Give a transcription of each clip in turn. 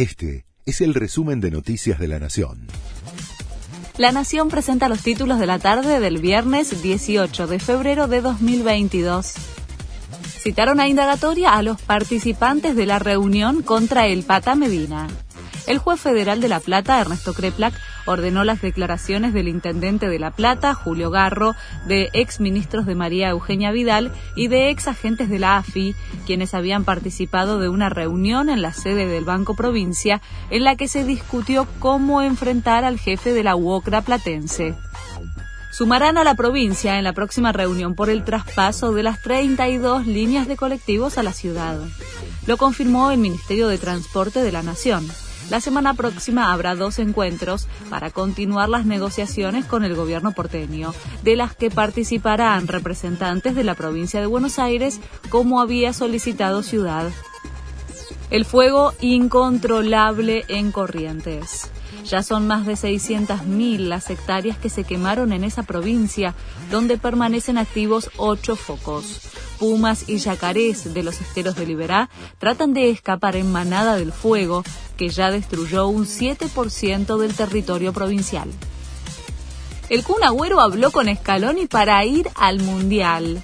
Este es el resumen de Noticias de la Nación. La Nación presenta los títulos de la tarde del viernes 18 de febrero de 2022. Citaron a indagatoria a los participantes de la reunión contra el Pata Medina. El juez federal de La Plata, Ernesto Kreplak, ordenó las declaraciones del intendente de La Plata, Julio Garro, de ex ministros de María Eugenia Vidal y de ex agentes de la AFI, quienes habían participado de una reunión en la sede del Banco Provincia en la que se discutió cómo enfrentar al jefe de la UOCRA platense sumarán a la provincia en la próxima reunión por el traspaso de las 32 líneas de colectivos a la ciudad. Lo confirmó el Ministerio de Transporte de la Nación. La semana próxima habrá dos encuentros para continuar las negociaciones con el gobierno porteño, de las que participarán representantes de la provincia de Buenos Aires, como había solicitado Ciudad. El fuego incontrolable en Corrientes. Ya son más de 600.000 las hectáreas que se quemaron en esa provincia, donde permanecen activos ocho focos pumas y yacarés de los esteros de Liberá tratan de escapar en manada del fuego que ya destruyó un 7% del territorio provincial. El Kun Agüero habló con Scaloni para ir al Mundial.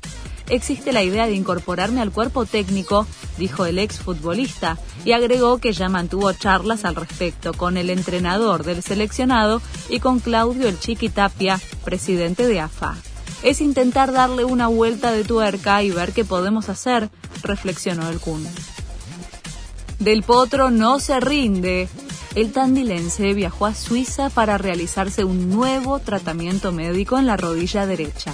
Existe la idea de incorporarme al cuerpo técnico, dijo el exfutbolista, y agregó que ya mantuvo charlas al respecto con el entrenador del seleccionado y con Claudio El Chiqui Tapia, presidente de AFA es intentar darle una vuelta de tuerca y ver qué podemos hacer, reflexionó el Kun. Del Potro no se rinde. El tandilense viajó a Suiza para realizarse un nuevo tratamiento médico en la rodilla derecha.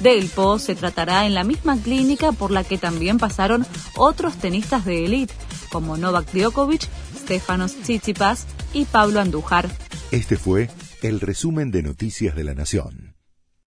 Del Po se tratará en la misma clínica por la que también pasaron otros tenistas de élite, como Novak Djokovic, Stefanos Tsitsipas y Pablo Andújar. Este fue el resumen de Noticias de la Nación.